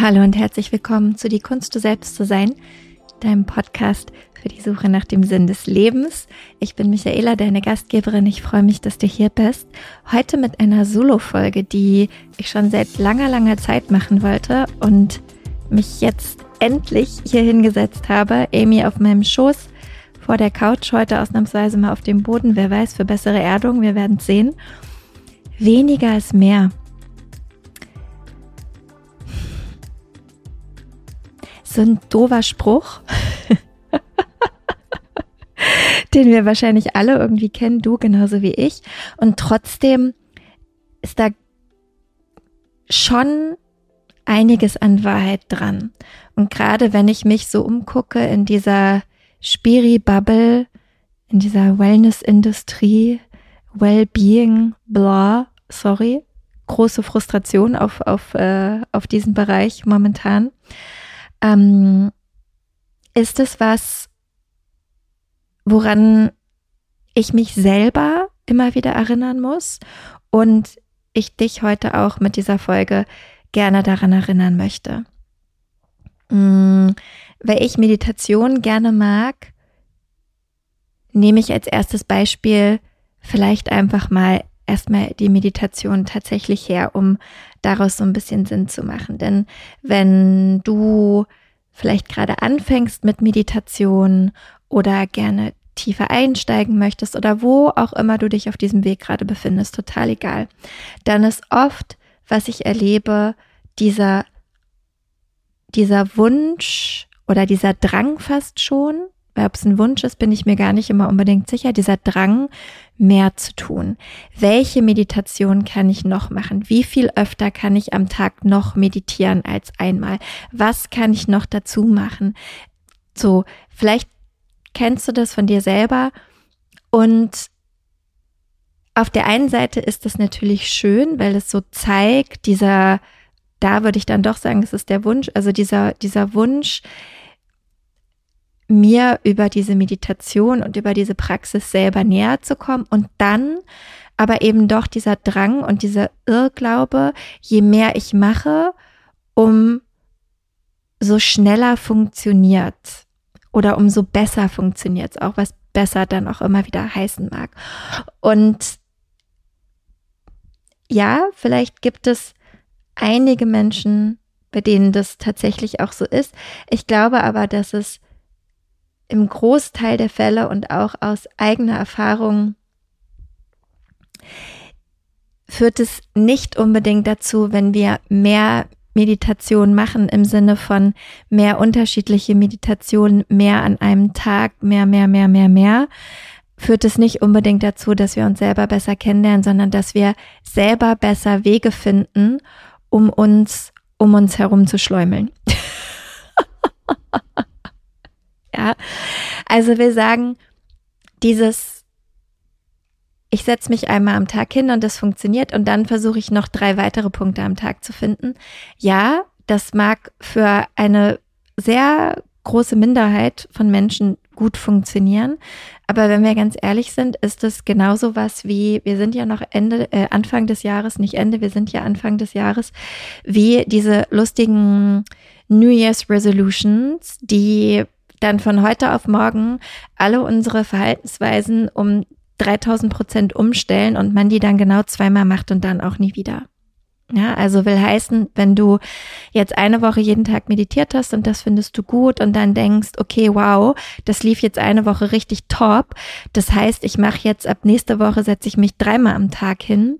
Hallo und herzlich willkommen zu Die Kunst du selbst zu sein, deinem Podcast für die Suche nach dem Sinn des Lebens. Ich bin Michaela, deine Gastgeberin. Ich freue mich, dass du hier bist. Heute mit einer Solo-Folge, die ich schon seit langer, langer Zeit machen wollte und mich jetzt endlich hier hingesetzt habe. Amy auf meinem Schoß vor der Couch, heute ausnahmsweise mal auf dem Boden. Wer weiß, für bessere Erdung, wir werden sehen. Weniger ist mehr. So ein doofer Spruch, den wir wahrscheinlich alle irgendwie kennen, du genauso wie ich. Und trotzdem ist da schon einiges an Wahrheit dran. Und gerade wenn ich mich so umgucke in dieser Spiri-Bubble, in dieser Wellness-Industrie, Well-Being, blah, sorry, große Frustration auf, auf, äh, auf diesen Bereich momentan ähm, ist es was, woran ich mich selber immer wieder erinnern muss und ich dich heute auch mit dieser Folge gerne daran erinnern möchte. Mhm. Weil ich Meditation gerne mag, nehme ich als erstes Beispiel vielleicht einfach mal erstmal die Meditation tatsächlich her, um daraus so ein bisschen Sinn zu machen. Denn wenn du vielleicht gerade anfängst mit Meditation oder gerne tiefer einsteigen möchtest oder wo auch immer du dich auf diesem Weg gerade befindest, total egal, dann ist oft, was ich erlebe, dieser, dieser Wunsch oder dieser Drang fast schon, ob es ein Wunsch ist, bin ich mir gar nicht immer unbedingt sicher. Dieser Drang, mehr zu tun. Welche Meditation kann ich noch machen? Wie viel öfter kann ich am Tag noch meditieren als einmal? Was kann ich noch dazu machen? So, vielleicht kennst du das von dir selber und auf der einen Seite ist das natürlich schön, weil es so zeigt, dieser, da würde ich dann doch sagen, es ist der Wunsch, also dieser, dieser Wunsch, mir über diese Meditation und über diese Praxis selber näher zu kommen und dann aber eben doch dieser Drang und dieser Irrglaube, je mehr ich mache, um so schneller funktioniert oder umso besser funktioniert es auch, was besser dann auch immer wieder heißen mag. Und ja, vielleicht gibt es einige Menschen, bei denen das tatsächlich auch so ist. Ich glaube aber, dass es im Großteil der Fälle und auch aus eigener Erfahrung führt es nicht unbedingt dazu, wenn wir mehr Meditation machen im Sinne von mehr unterschiedliche Meditationen, mehr an einem Tag, mehr, mehr, mehr, mehr, mehr, führt es nicht unbedingt dazu, dass wir uns selber besser kennenlernen, sondern dass wir selber besser Wege finden, um uns um uns herum zu schläumeln. Ja, also wir sagen, dieses, ich setze mich einmal am Tag hin und das funktioniert und dann versuche ich noch drei weitere Punkte am Tag zu finden. Ja, das mag für eine sehr große Minderheit von Menschen gut funktionieren. Aber wenn wir ganz ehrlich sind, ist es genauso was wie, wir sind ja noch Ende, äh, Anfang des Jahres, nicht Ende, wir sind ja Anfang des Jahres, wie diese lustigen New Year's Resolutions, die dann von heute auf morgen alle unsere Verhaltensweisen um 3000 Prozent umstellen und man die dann genau zweimal macht und dann auch nie wieder. Ja, also will heißen, wenn du jetzt eine Woche jeden Tag meditiert hast und das findest du gut und dann denkst, okay, wow, das lief jetzt eine Woche richtig top. Das heißt, ich mache jetzt ab nächste Woche setze ich mich dreimal am Tag hin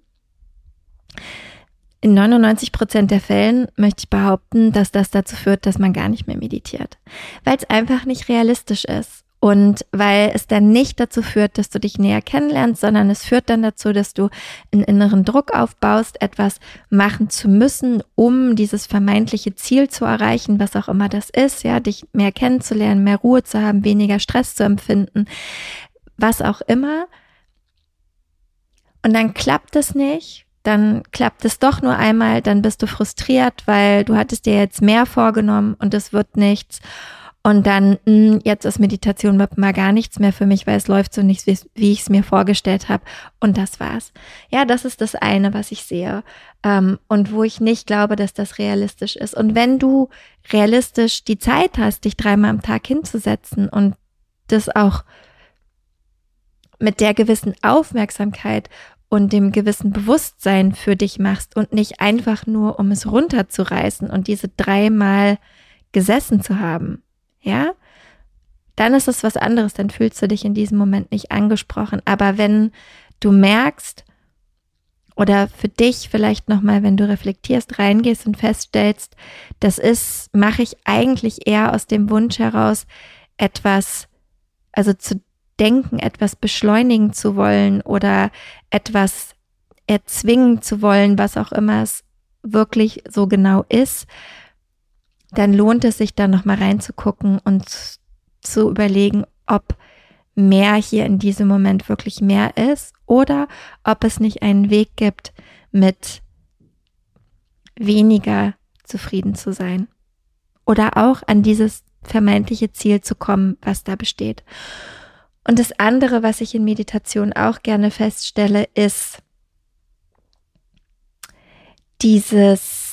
in 99 Prozent der Fällen möchte ich behaupten, dass das dazu führt, dass man gar nicht mehr meditiert, weil es einfach nicht realistisch ist und weil es dann nicht dazu führt, dass du dich näher kennenlernst, sondern es führt dann dazu, dass du einen inneren Druck aufbaust, etwas machen zu müssen, um dieses vermeintliche Ziel zu erreichen, was auch immer das ist, ja, dich mehr kennenzulernen, mehr Ruhe zu haben, weniger Stress zu empfinden, was auch immer. Und dann klappt es nicht dann klappt es doch nur einmal, dann bist du frustriert, weil du hattest dir jetzt mehr vorgenommen und es wird nichts. und dann, hm, jetzt ist Meditation mal gar nichts mehr für mich, weil es läuft so nicht, wie, wie ich es mir vorgestellt habe. Und das war's. Ja, das ist das eine, was ich sehe. Ähm, und wo ich nicht glaube, dass das realistisch ist. Und wenn du realistisch die Zeit hast, dich dreimal am Tag hinzusetzen und das auch mit der gewissen Aufmerksamkeit und dem gewissen Bewusstsein für dich machst und nicht einfach nur, um es runterzureißen und diese dreimal gesessen zu haben, ja, dann ist es was anderes, dann fühlst du dich in diesem Moment nicht angesprochen. Aber wenn du merkst oder für dich vielleicht nochmal, wenn du reflektierst, reingehst und feststellst, das ist, mache ich eigentlich eher aus dem Wunsch heraus, etwas, also zu denken, etwas beschleunigen zu wollen oder etwas erzwingen zu wollen, was auch immer es wirklich so genau ist, dann lohnt es sich da nochmal reinzugucken und zu überlegen, ob mehr hier in diesem Moment wirklich mehr ist oder ob es nicht einen Weg gibt, mit weniger zufrieden zu sein oder auch an dieses vermeintliche Ziel zu kommen, was da besteht. Und das andere, was ich in Meditation auch gerne feststelle, ist dieses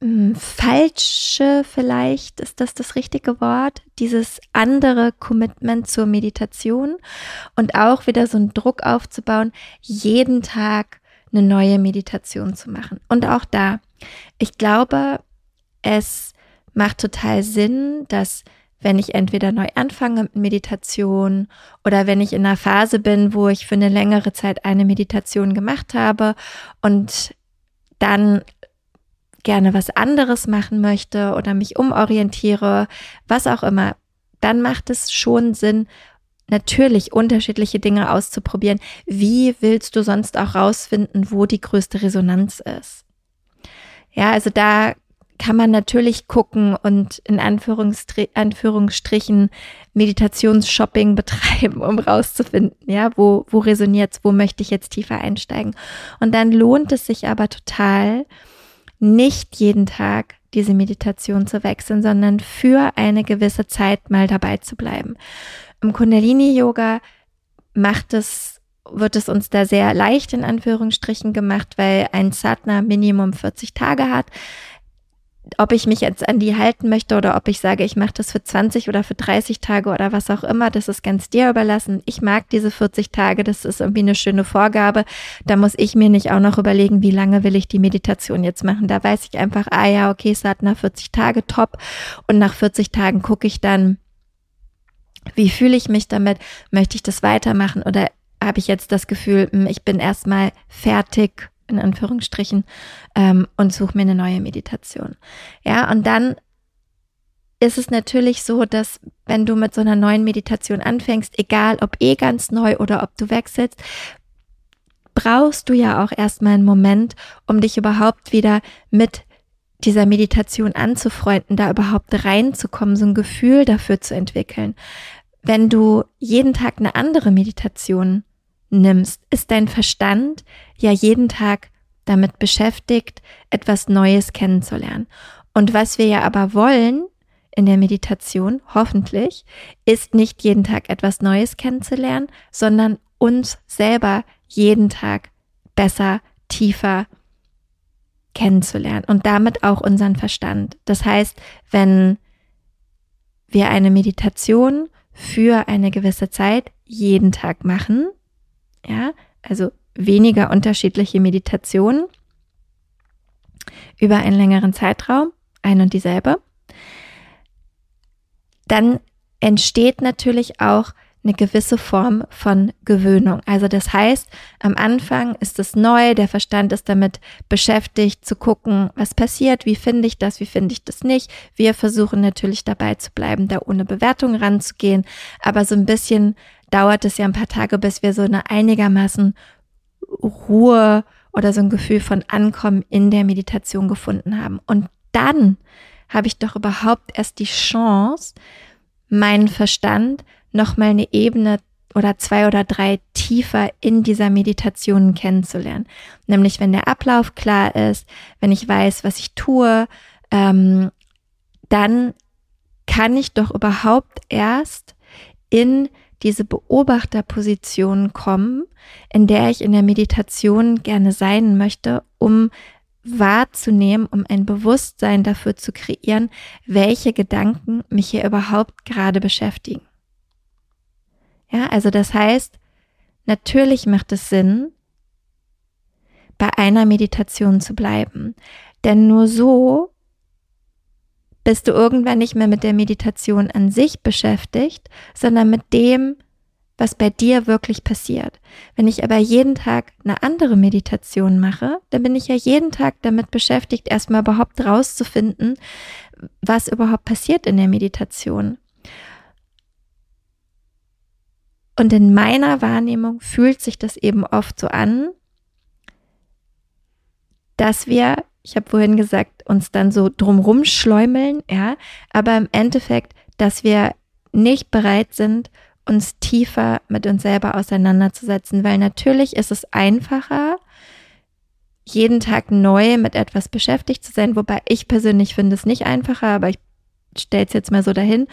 hm, falsche vielleicht, ist das das richtige Wort, dieses andere Commitment zur Meditation und auch wieder so einen Druck aufzubauen, jeden Tag eine neue Meditation zu machen. Und auch da, ich glaube, es macht total Sinn, dass wenn ich entweder neu anfange mit Meditation oder wenn ich in einer Phase bin, wo ich für eine längere Zeit eine Meditation gemacht habe und dann gerne was anderes machen möchte oder mich umorientiere, was auch immer, dann macht es schon Sinn, natürlich unterschiedliche Dinge auszuprobieren. Wie willst du sonst auch rausfinden, wo die größte Resonanz ist? Ja, also da kann man natürlich gucken und in Anführungsstrichen Meditationsshopping betreiben, um rauszufinden, ja, wo, wo resoniert's, wo möchte ich jetzt tiefer einsteigen. Und dann lohnt es sich aber total, nicht jeden Tag diese Meditation zu wechseln, sondern für eine gewisse Zeit mal dabei zu bleiben. Im Kundalini-Yoga macht es, wird es uns da sehr leicht in Anführungsstrichen gemacht, weil ein Sadhana Minimum 40 Tage hat ob ich mich jetzt an die halten möchte oder ob ich sage, ich mache das für 20 oder für 30 Tage oder was auch immer, das ist ganz dir überlassen. Ich mag diese 40 Tage, das ist irgendwie eine schöne Vorgabe. Da muss ich mir nicht auch noch überlegen, wie lange will ich die Meditation jetzt machen. Da weiß ich einfach, ah ja, okay, nach 40 Tage top und nach 40 Tagen gucke ich dann, wie fühle ich mich damit? Möchte ich das weitermachen oder habe ich jetzt das Gefühl, hm, ich bin erstmal fertig in Anführungsstrichen, ähm, und suche mir eine neue Meditation. Ja, und dann ist es natürlich so, dass wenn du mit so einer neuen Meditation anfängst, egal ob eh ganz neu oder ob du wechselst, brauchst du ja auch erstmal einen Moment, um dich überhaupt wieder mit dieser Meditation anzufreunden, da überhaupt reinzukommen, so ein Gefühl dafür zu entwickeln. Wenn du jeden Tag eine andere Meditation nimmst, ist dein Verstand ja jeden Tag damit beschäftigt, etwas Neues kennenzulernen. Und was wir ja aber wollen in der Meditation, hoffentlich, ist nicht jeden Tag etwas Neues kennenzulernen, sondern uns selber jeden Tag besser, tiefer kennenzulernen und damit auch unseren Verstand. Das heißt, wenn wir eine Meditation für eine gewisse Zeit jeden Tag machen, ja, also weniger unterschiedliche Meditationen über einen längeren Zeitraum, ein und dieselbe, dann entsteht natürlich auch eine gewisse Form von Gewöhnung. Also das heißt, am Anfang ist es neu, der Verstand ist damit beschäftigt zu gucken, was passiert, wie finde ich das, wie finde ich das nicht. Wir versuchen natürlich dabei zu bleiben, da ohne Bewertung ranzugehen, aber so ein bisschen dauert es ja ein paar Tage, bis wir so eine einigermaßen Ruhe oder so ein Gefühl von Ankommen in der Meditation gefunden haben. Und dann habe ich doch überhaupt erst die Chance, meinen Verstand nochmal eine Ebene oder zwei oder drei tiefer in dieser Meditation kennenzulernen. Nämlich wenn der Ablauf klar ist, wenn ich weiß, was ich tue, ähm, dann kann ich doch überhaupt erst in diese Beobachterposition kommen, in der ich in der Meditation gerne sein möchte, um wahrzunehmen, um ein Bewusstsein dafür zu kreieren, welche Gedanken mich hier überhaupt gerade beschäftigen. Ja, also das heißt, natürlich macht es Sinn, bei einer Meditation zu bleiben. Denn nur so bist du irgendwann nicht mehr mit der Meditation an sich beschäftigt, sondern mit dem, was bei dir wirklich passiert. Wenn ich aber jeden Tag eine andere Meditation mache, dann bin ich ja jeden Tag damit beschäftigt, erstmal überhaupt rauszufinden, was überhaupt passiert in der Meditation. Und in meiner Wahrnehmung fühlt sich das eben oft so an, dass wir, ich habe vorhin gesagt, uns dann so drumrum schläumeln, ja, aber im Endeffekt, dass wir nicht bereit sind, uns tiefer mit uns selber auseinanderzusetzen, weil natürlich ist es einfacher, jeden Tag neu mit etwas beschäftigt zu sein, wobei ich persönlich finde es nicht einfacher, aber ich stelle es jetzt mal so dahin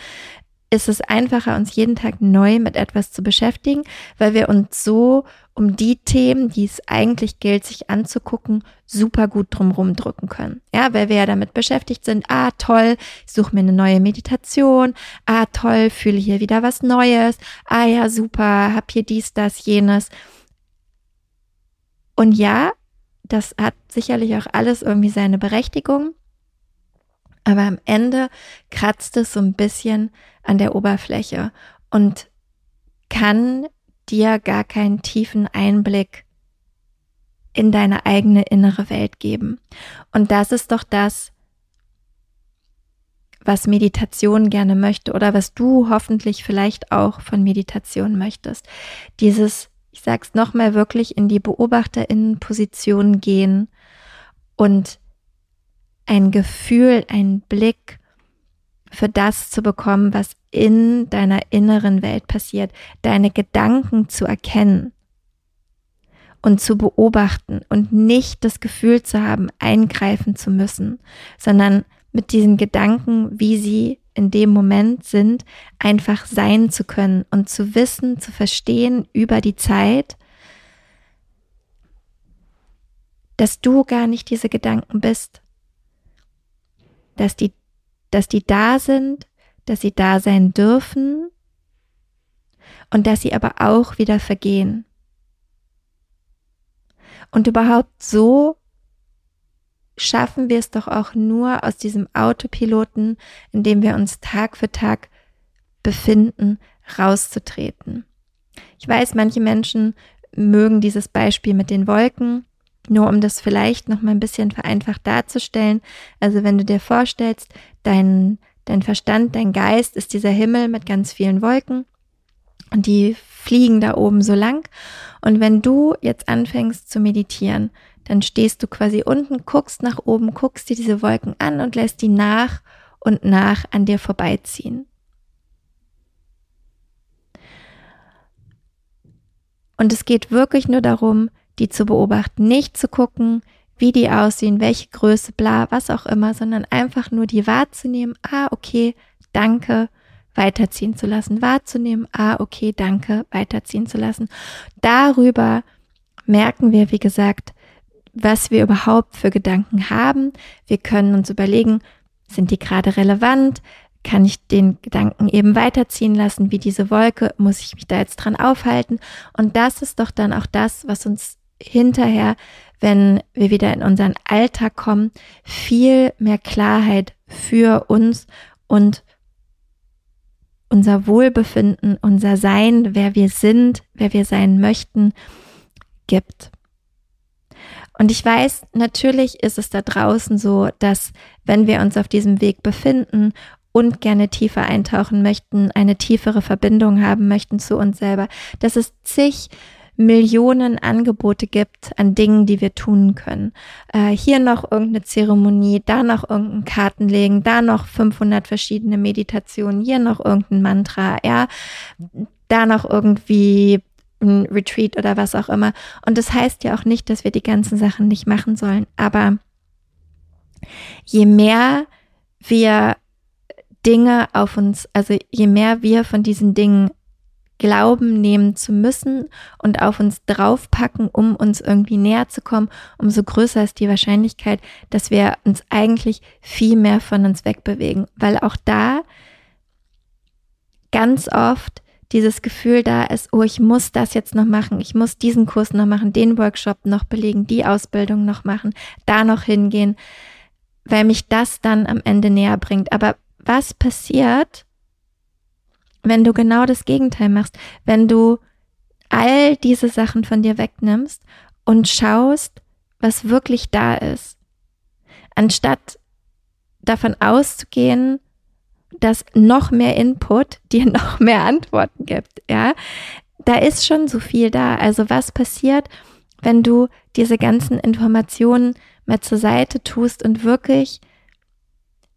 ist es einfacher, uns jeden Tag neu mit etwas zu beschäftigen, weil wir uns so um die Themen, die es eigentlich gilt, sich anzugucken, super gut drumherum drücken können. Ja, weil wir ja damit beschäftigt sind, ah toll, ich suche mir eine neue Meditation, ah toll, fühle hier wieder was Neues, ah ja, super, hab hier dies, das, jenes. Und ja, das hat sicherlich auch alles irgendwie seine Berechtigung. Aber am Ende kratzt es so ein bisschen an der Oberfläche und kann dir gar keinen tiefen Einblick in deine eigene innere Welt geben. Und das ist doch das, was Meditation gerne möchte oder was du hoffentlich vielleicht auch von Meditation möchtest. Dieses, ich sag's nochmal, wirklich in die Beobachterinnenposition gehen und ein Gefühl, ein Blick für das zu bekommen, was in deiner inneren Welt passiert, deine Gedanken zu erkennen und zu beobachten und nicht das Gefühl zu haben, eingreifen zu müssen, sondern mit diesen Gedanken, wie sie in dem Moment sind, einfach sein zu können und zu wissen, zu verstehen über die Zeit, dass du gar nicht diese Gedanken bist, dass die dass die da sind, dass sie da sein dürfen und dass sie aber auch wieder vergehen. Und überhaupt so schaffen wir es doch auch nur aus diesem Autopiloten, in dem wir uns Tag für Tag befinden, rauszutreten. Ich weiß, manche Menschen mögen dieses Beispiel mit den Wolken. Nur um das vielleicht noch mal ein bisschen vereinfacht darzustellen. Also wenn du dir vorstellst, dein, dein Verstand, dein Geist ist dieser Himmel mit ganz vielen Wolken und die fliegen da oben so lang. Und wenn du jetzt anfängst zu meditieren, dann stehst du quasi unten, guckst nach oben, guckst dir diese Wolken an und lässt die nach und nach an dir vorbeiziehen. Und es geht wirklich nur darum, die zu beobachten, nicht zu gucken, wie die aussehen, welche Größe, bla, was auch immer, sondern einfach nur die wahrzunehmen, ah, okay, danke, weiterziehen zu lassen, wahrzunehmen, ah, okay, danke, weiterziehen zu lassen. Darüber merken wir, wie gesagt, was wir überhaupt für Gedanken haben. Wir können uns überlegen, sind die gerade relevant? Kann ich den Gedanken eben weiterziehen lassen, wie diese Wolke? Muss ich mich da jetzt dran aufhalten? Und das ist doch dann auch das, was uns hinterher, wenn wir wieder in unseren Alltag kommen, viel mehr Klarheit für uns und unser Wohlbefinden, unser Sein, wer wir sind, wer wir sein möchten, gibt. Und ich weiß, natürlich ist es da draußen so, dass wenn wir uns auf diesem Weg befinden und gerne tiefer eintauchen möchten, eine tiefere Verbindung haben möchten zu uns selber, dass es zig Millionen Angebote gibt an Dingen, die wir tun können. Äh, hier noch irgendeine Zeremonie, da noch irgendein Kartenlegen, da noch 500 verschiedene Meditationen, hier noch irgendein Mantra, ja, da noch irgendwie ein Retreat oder was auch immer. Und das heißt ja auch nicht, dass wir die ganzen Sachen nicht machen sollen, aber je mehr wir Dinge auf uns, also je mehr wir von diesen Dingen glauben nehmen zu müssen und auf uns draufpacken, um uns irgendwie näher zu kommen, umso größer ist die Wahrscheinlichkeit, dass wir uns eigentlich viel mehr von uns wegbewegen, weil auch da ganz oft dieses Gefühl da ist, oh, ich muss das jetzt noch machen, ich muss diesen Kurs noch machen, den Workshop noch belegen, die Ausbildung noch machen, da noch hingehen, weil mich das dann am Ende näher bringt. Aber was passiert, wenn du genau das Gegenteil machst, wenn du all diese Sachen von dir wegnimmst und schaust, was wirklich da ist, anstatt davon auszugehen, dass noch mehr Input dir noch mehr Antworten gibt, ja, da ist schon so viel da. Also was passiert, wenn du diese ganzen Informationen mal zur Seite tust und wirklich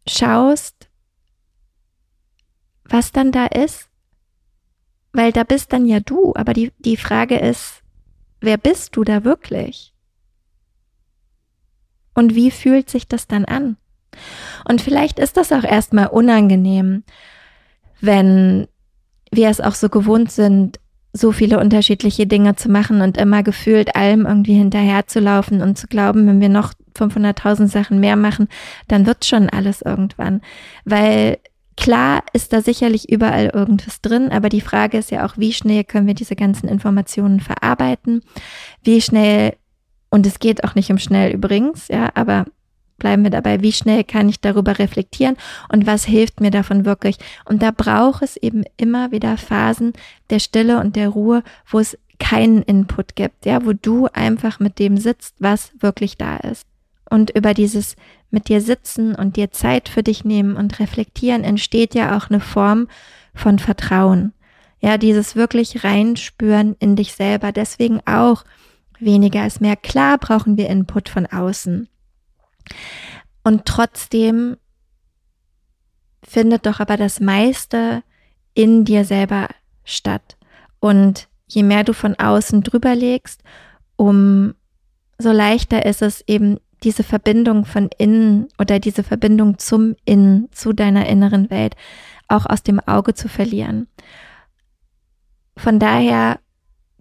schaust, was dann da ist? Weil da bist dann ja du, aber die, die Frage ist, wer bist du da wirklich? Und wie fühlt sich das dann an? Und vielleicht ist das auch erstmal unangenehm, wenn wir es auch so gewohnt sind, so viele unterschiedliche Dinge zu machen und immer gefühlt allem irgendwie hinterherzulaufen und zu glauben, wenn wir noch 500.000 Sachen mehr machen, dann wird schon alles irgendwann. Weil klar ist da sicherlich überall irgendwas drin, aber die Frage ist ja auch, wie schnell können wir diese ganzen Informationen verarbeiten? Wie schnell, und es geht auch nicht um schnell übrigens, ja, aber bleiben wir dabei, wie schnell kann ich darüber reflektieren und was hilft mir davon wirklich. Und da braucht es eben immer wieder Phasen der Stille und der Ruhe, wo es keinen Input gibt, ja, wo du einfach mit dem sitzt, was wirklich da ist. Und über dieses mit dir sitzen und dir Zeit für dich nehmen und reflektieren entsteht ja auch eine Form von Vertrauen. Ja, dieses wirklich reinspüren in dich selber. Deswegen auch weniger ist mehr. Klar brauchen wir Input von außen. Und trotzdem findet doch aber das meiste in dir selber statt. Und je mehr du von außen drüber legst, um so leichter ist es eben diese Verbindung von innen oder diese Verbindung zum Innen, zu deiner inneren Welt auch aus dem Auge zu verlieren. Von daher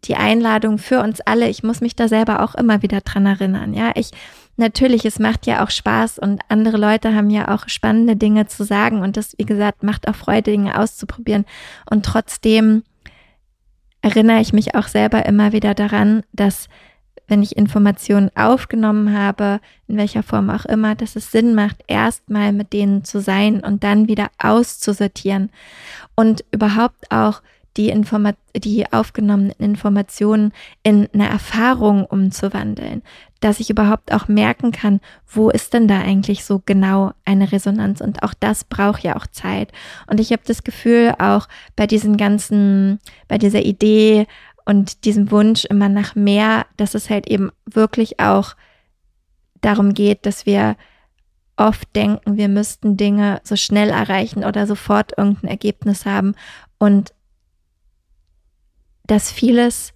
die Einladung für uns alle, ich muss mich da selber auch immer wieder dran erinnern. Ja, ich natürlich, es macht ja auch Spaß und andere Leute haben ja auch spannende Dinge zu sagen und das, wie gesagt, macht auch Freude, Dinge auszuprobieren. Und trotzdem erinnere ich mich auch selber immer wieder daran, dass wenn ich Informationen aufgenommen habe, in welcher Form auch immer, dass es Sinn macht, erstmal mit denen zu sein und dann wieder auszusortieren und überhaupt auch die, Informa die aufgenommenen Informationen in eine Erfahrung umzuwandeln, dass ich überhaupt auch merken kann, wo ist denn da eigentlich so genau eine Resonanz und auch das braucht ja auch Zeit. Und ich habe das Gefühl auch bei diesen ganzen, bei dieser Idee und diesem Wunsch immer nach mehr, dass es halt eben wirklich auch darum geht, dass wir oft denken, wir müssten Dinge so schnell erreichen oder sofort irgendein Ergebnis haben und dass vieles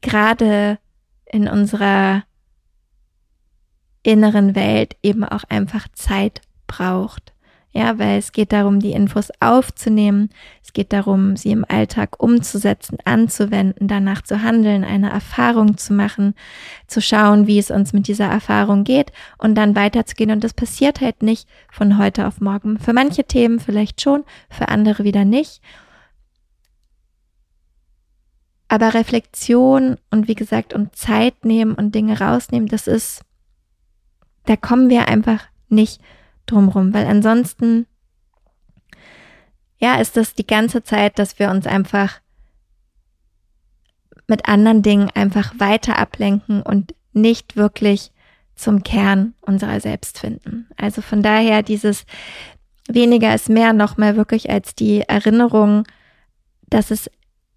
gerade in unserer inneren Welt eben auch einfach Zeit braucht. Ja, weil es geht darum, die Infos aufzunehmen. Es geht darum, sie im Alltag umzusetzen, anzuwenden, danach zu handeln, eine Erfahrung zu machen, zu schauen, wie es uns mit dieser Erfahrung geht und dann weiterzugehen. Und das passiert halt nicht von heute auf morgen. Für manche Themen vielleicht schon, für andere wieder nicht. Aber Reflexion und wie gesagt, und Zeit nehmen und Dinge rausnehmen, das ist, da kommen wir einfach nicht drumrum, weil ansonsten, ja, ist das die ganze Zeit, dass wir uns einfach mit anderen Dingen einfach weiter ablenken und nicht wirklich zum Kern unserer selbst finden. Also von daher dieses weniger ist mehr nochmal wirklich als die Erinnerung, dass es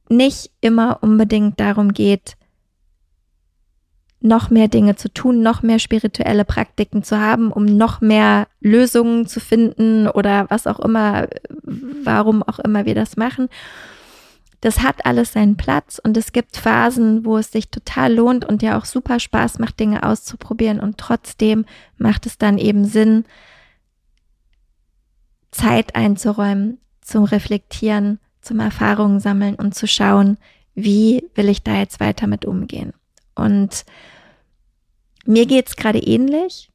nicht immer unbedingt darum geht, noch mehr Dinge zu tun, noch mehr spirituelle Praktiken zu haben, um noch mehr Lösungen zu finden oder was auch immer, warum auch immer wir das machen. Das hat alles seinen Platz und es gibt Phasen, wo es sich total lohnt und ja auch super Spaß macht, Dinge auszuprobieren und trotzdem macht es dann eben Sinn, Zeit einzuräumen, zum Reflektieren, zum Erfahrungen sammeln und zu schauen, wie will ich da jetzt weiter mit umgehen. Und mir geht's gerade ähnlich.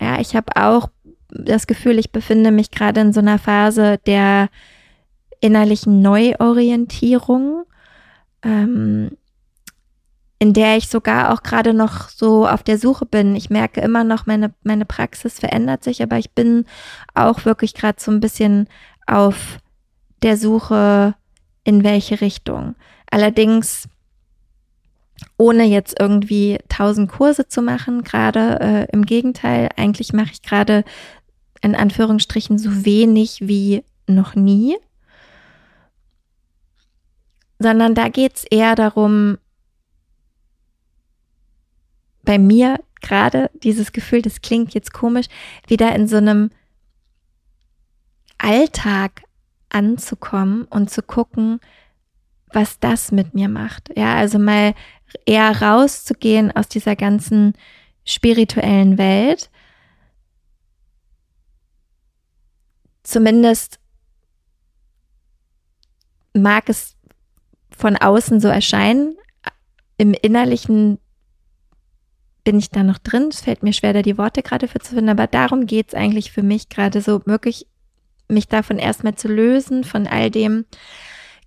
Ja, ich habe auch das Gefühl, ich befinde mich gerade in so einer Phase der innerlichen Neuorientierung, ähm, in der ich sogar auch gerade noch so auf der Suche bin. Ich merke immer noch, meine, meine Praxis verändert sich, aber ich bin auch wirklich gerade so ein bisschen auf der Suche, in welche Richtung. Allerdings ohne jetzt irgendwie tausend Kurse zu machen, gerade äh, im Gegenteil, eigentlich mache ich gerade in Anführungsstrichen so wenig wie noch nie, sondern da geht es eher darum, bei mir gerade dieses Gefühl, das klingt jetzt komisch, wieder in so einem Alltag anzukommen und zu gucken, was das mit mir macht. Ja, also mal eher rauszugehen aus dieser ganzen spirituellen Welt. Zumindest mag es von außen so erscheinen. Im Innerlichen bin ich da noch drin. Es fällt mir schwer, da die Worte gerade für zu finden, aber darum geht es eigentlich für mich gerade so, wirklich mich davon erstmal zu lösen, von all dem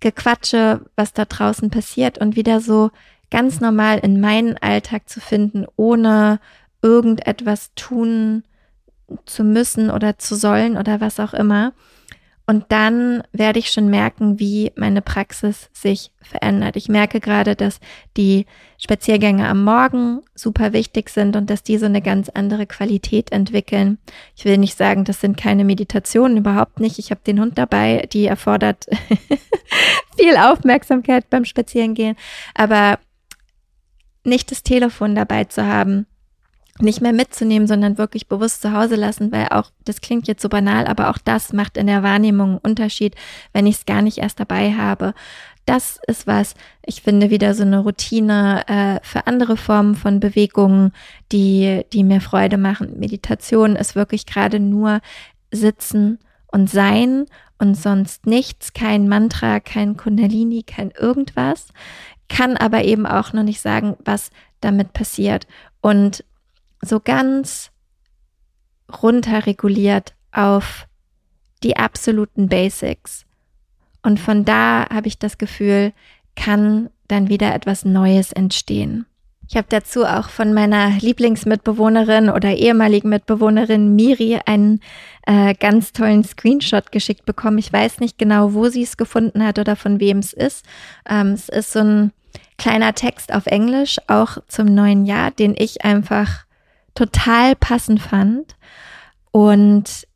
Gequatsche, was da draußen passiert und wieder so ganz normal in meinen Alltag zu finden, ohne irgendetwas tun zu müssen oder zu sollen oder was auch immer. Und dann werde ich schon merken, wie meine Praxis sich verändert. Ich merke gerade, dass die Spaziergänge am Morgen super wichtig sind und dass die so eine ganz andere Qualität entwickeln. Ich will nicht sagen, das sind keine Meditationen, überhaupt nicht. Ich habe den Hund dabei, die erfordert viel Aufmerksamkeit beim Spazierengehen. Aber nicht das Telefon dabei zu haben, nicht mehr mitzunehmen, sondern wirklich bewusst zu Hause lassen, weil auch, das klingt jetzt so banal, aber auch das macht in der Wahrnehmung einen Unterschied, wenn ich es gar nicht erst dabei habe. Das ist was, ich finde wieder so eine Routine äh, für andere Formen von Bewegungen, die, die mir Freude machen. Meditation ist wirklich gerade nur sitzen und sein und sonst nichts, kein Mantra, kein Kundalini, kein irgendwas, kann aber eben auch noch nicht sagen, was damit passiert. Und so ganz runterreguliert auf die absoluten Basics. Und von da habe ich das Gefühl, kann dann wieder etwas Neues entstehen. Ich habe dazu auch von meiner Lieblingsmitbewohnerin oder ehemaligen Mitbewohnerin Miri einen äh, ganz tollen Screenshot geschickt bekommen. Ich weiß nicht genau, wo sie es gefunden hat oder von wem es ist. Ähm, es ist so ein kleiner Text auf Englisch, auch zum neuen Jahr, den ich einfach total passend fand und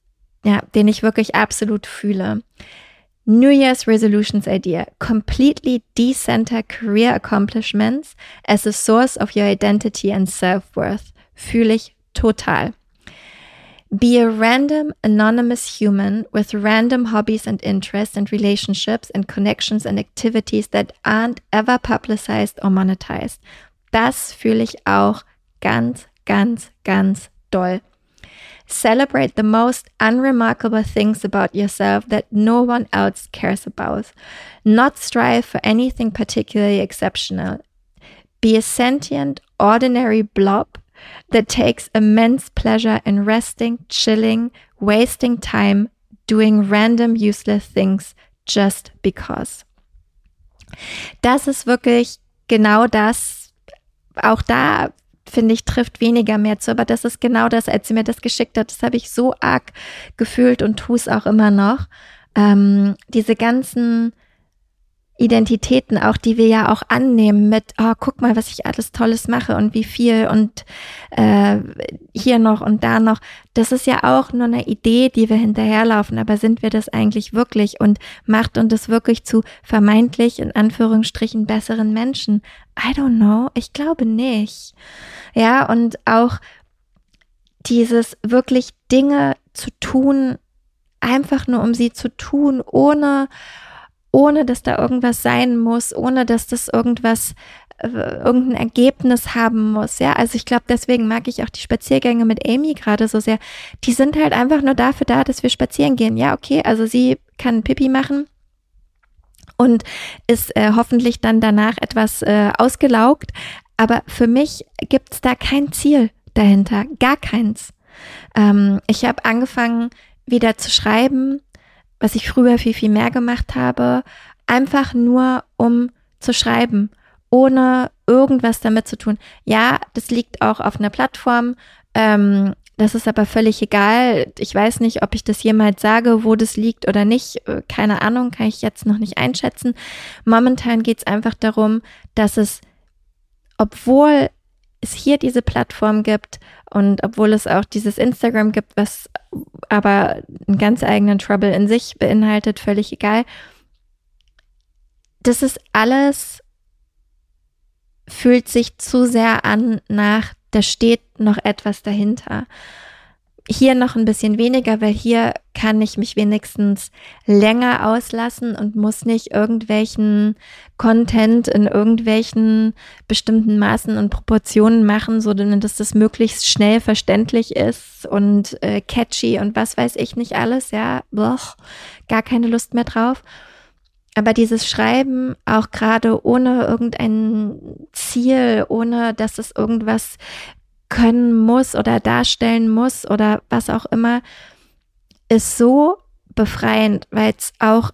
ja, den ich wirklich absolut fühle. New Year's Resolutions idea completely decenter career accomplishments as a source of your identity and self-worth. Fühle ich total. Be a random, anonymous human with random hobbies and interests and relationships and connections and activities that aren't ever publicized or monetized. Das fühle ich auch ganz, ganz, ganz doll. Celebrate the most unremarkable things about yourself that no one else cares about. Not strive for anything particularly exceptional. Be a sentient, ordinary blob that takes immense pleasure in resting, chilling, wasting time, doing random useless things just because. Das ist wirklich genau das. Auch da finde ich, trifft weniger mehr zu. Aber das ist genau das, als sie mir das geschickt hat. Das habe ich so arg gefühlt und tue es auch immer noch. Ähm, diese ganzen Identitäten auch, die wir ja auch annehmen mit, oh, guck mal, was ich alles Tolles mache und wie viel und äh, hier noch und da noch. Das ist ja auch nur eine Idee, die wir hinterherlaufen, aber sind wir das eigentlich wirklich und macht uns das wirklich zu vermeintlich in Anführungsstrichen besseren Menschen? I don't know, ich glaube nicht. Ja, und auch dieses wirklich Dinge zu tun, einfach nur um sie zu tun, ohne ohne dass da irgendwas sein muss, ohne dass das irgendwas äh, irgendein Ergebnis haben muss. Ja, also ich glaube, deswegen mag ich auch die Spaziergänge mit Amy gerade so sehr. Die sind halt einfach nur dafür da, dass wir spazieren gehen. Ja, okay, also sie kann Pipi machen und ist äh, hoffentlich dann danach etwas äh, ausgelaugt. Aber für mich gibt es da kein Ziel dahinter, gar keins. Ähm, ich habe angefangen wieder zu schreiben, was ich früher viel, viel mehr gemacht habe, einfach nur um zu schreiben, ohne irgendwas damit zu tun. Ja, das liegt auch auf einer Plattform. Ähm, das ist aber völlig egal. Ich weiß nicht, ob ich das jemals sage, wo das liegt oder nicht. Äh, keine Ahnung, kann ich jetzt noch nicht einschätzen. Momentan geht es einfach darum, dass es, obwohl es hier diese Plattform gibt und obwohl es auch dieses Instagram gibt, was aber einen ganz eigenen Trouble in sich beinhaltet, völlig egal. Das ist alles, fühlt sich zu sehr an nach, da steht noch etwas dahinter. Hier noch ein bisschen weniger, weil hier kann ich mich wenigstens länger auslassen und muss nicht irgendwelchen Content in irgendwelchen bestimmten Maßen und Proportionen machen, so dass das möglichst schnell verständlich ist und äh, catchy und was weiß ich nicht alles, ja, Boah, gar keine Lust mehr drauf. Aber dieses Schreiben auch gerade ohne irgendein Ziel, ohne dass es irgendwas können muss oder darstellen muss oder was auch immer, ist so befreiend, weil es auch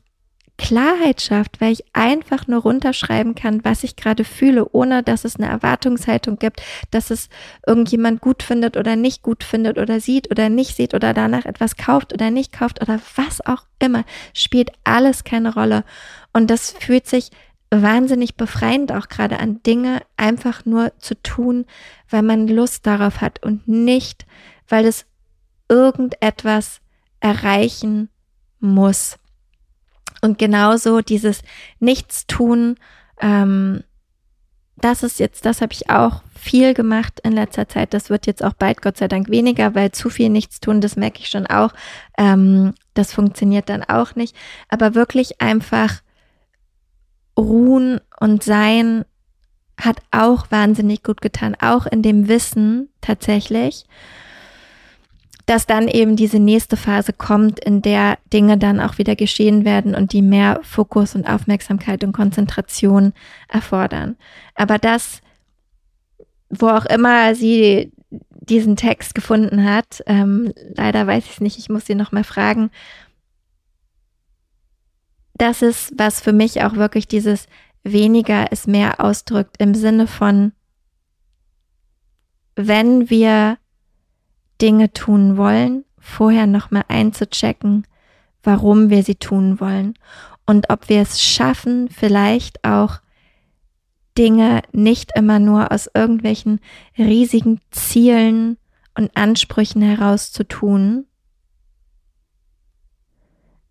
Klarheit schafft, weil ich einfach nur runterschreiben kann, was ich gerade fühle, ohne dass es eine Erwartungshaltung gibt, dass es irgendjemand gut findet oder nicht gut findet oder sieht oder nicht sieht oder danach etwas kauft oder nicht kauft oder was auch immer, spielt alles keine Rolle. Und das fühlt sich wahnsinnig befreiend auch gerade an Dinge einfach nur zu tun, weil man Lust darauf hat und nicht, weil es irgendetwas erreichen muss. Und genauso dieses Nichtstun, ähm, das ist jetzt, das habe ich auch viel gemacht in letzter Zeit. Das wird jetzt auch bald Gott sei Dank weniger, weil zu viel Nichtstun, das merke ich schon auch. Ähm, das funktioniert dann auch nicht. Aber wirklich einfach ruhen und sein hat auch wahnsinnig gut getan, auch in dem Wissen tatsächlich, dass dann eben diese nächste Phase kommt, in der Dinge dann auch wieder geschehen werden und die mehr Fokus und Aufmerksamkeit und Konzentration erfordern. Aber das, wo auch immer sie diesen Text gefunden hat, ähm, leider weiß ich es nicht, ich muss sie noch mal fragen. Das ist, was für mich auch wirklich dieses weniger ist mehr ausdrückt im Sinne von, wenn wir Dinge tun wollen, vorher nochmal einzuchecken, warum wir sie tun wollen und ob wir es schaffen, vielleicht auch Dinge nicht immer nur aus irgendwelchen riesigen Zielen und Ansprüchen heraus zu tun,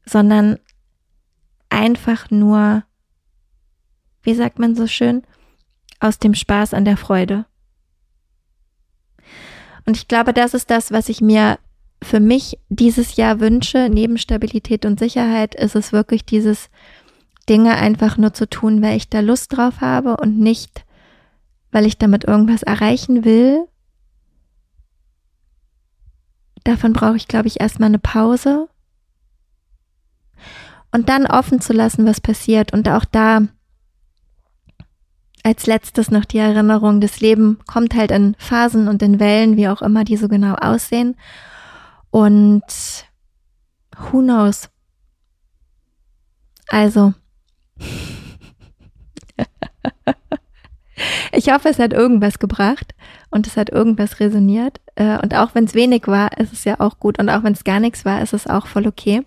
sondern einfach nur, wie sagt man so schön, aus dem Spaß an der Freude. Und ich glaube, das ist das, was ich mir für mich dieses Jahr wünsche. Neben Stabilität und Sicherheit ist es wirklich dieses Dinge einfach nur zu tun, weil ich da Lust drauf habe und nicht, weil ich damit irgendwas erreichen will. Davon brauche ich, glaube ich, erstmal eine Pause. Und dann offen zu lassen, was passiert. Und auch da als letztes noch die Erinnerung, das Leben kommt halt in Phasen und in Wellen, wie auch immer die so genau aussehen. Und who knows? Also, ich hoffe, es hat irgendwas gebracht und es hat irgendwas resoniert. Äh, und auch wenn es wenig war, ist es ja auch gut. Und auch wenn es gar nichts war, ist es auch voll okay.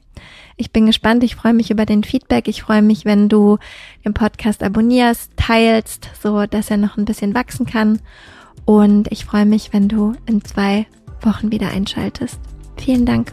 Ich bin gespannt. Ich freue mich über den Feedback. Ich freue mich, wenn du den Podcast abonnierst, teilst, so dass er noch ein bisschen wachsen kann. Und ich freue mich, wenn du in zwei Wochen wieder einschaltest. Vielen Dank.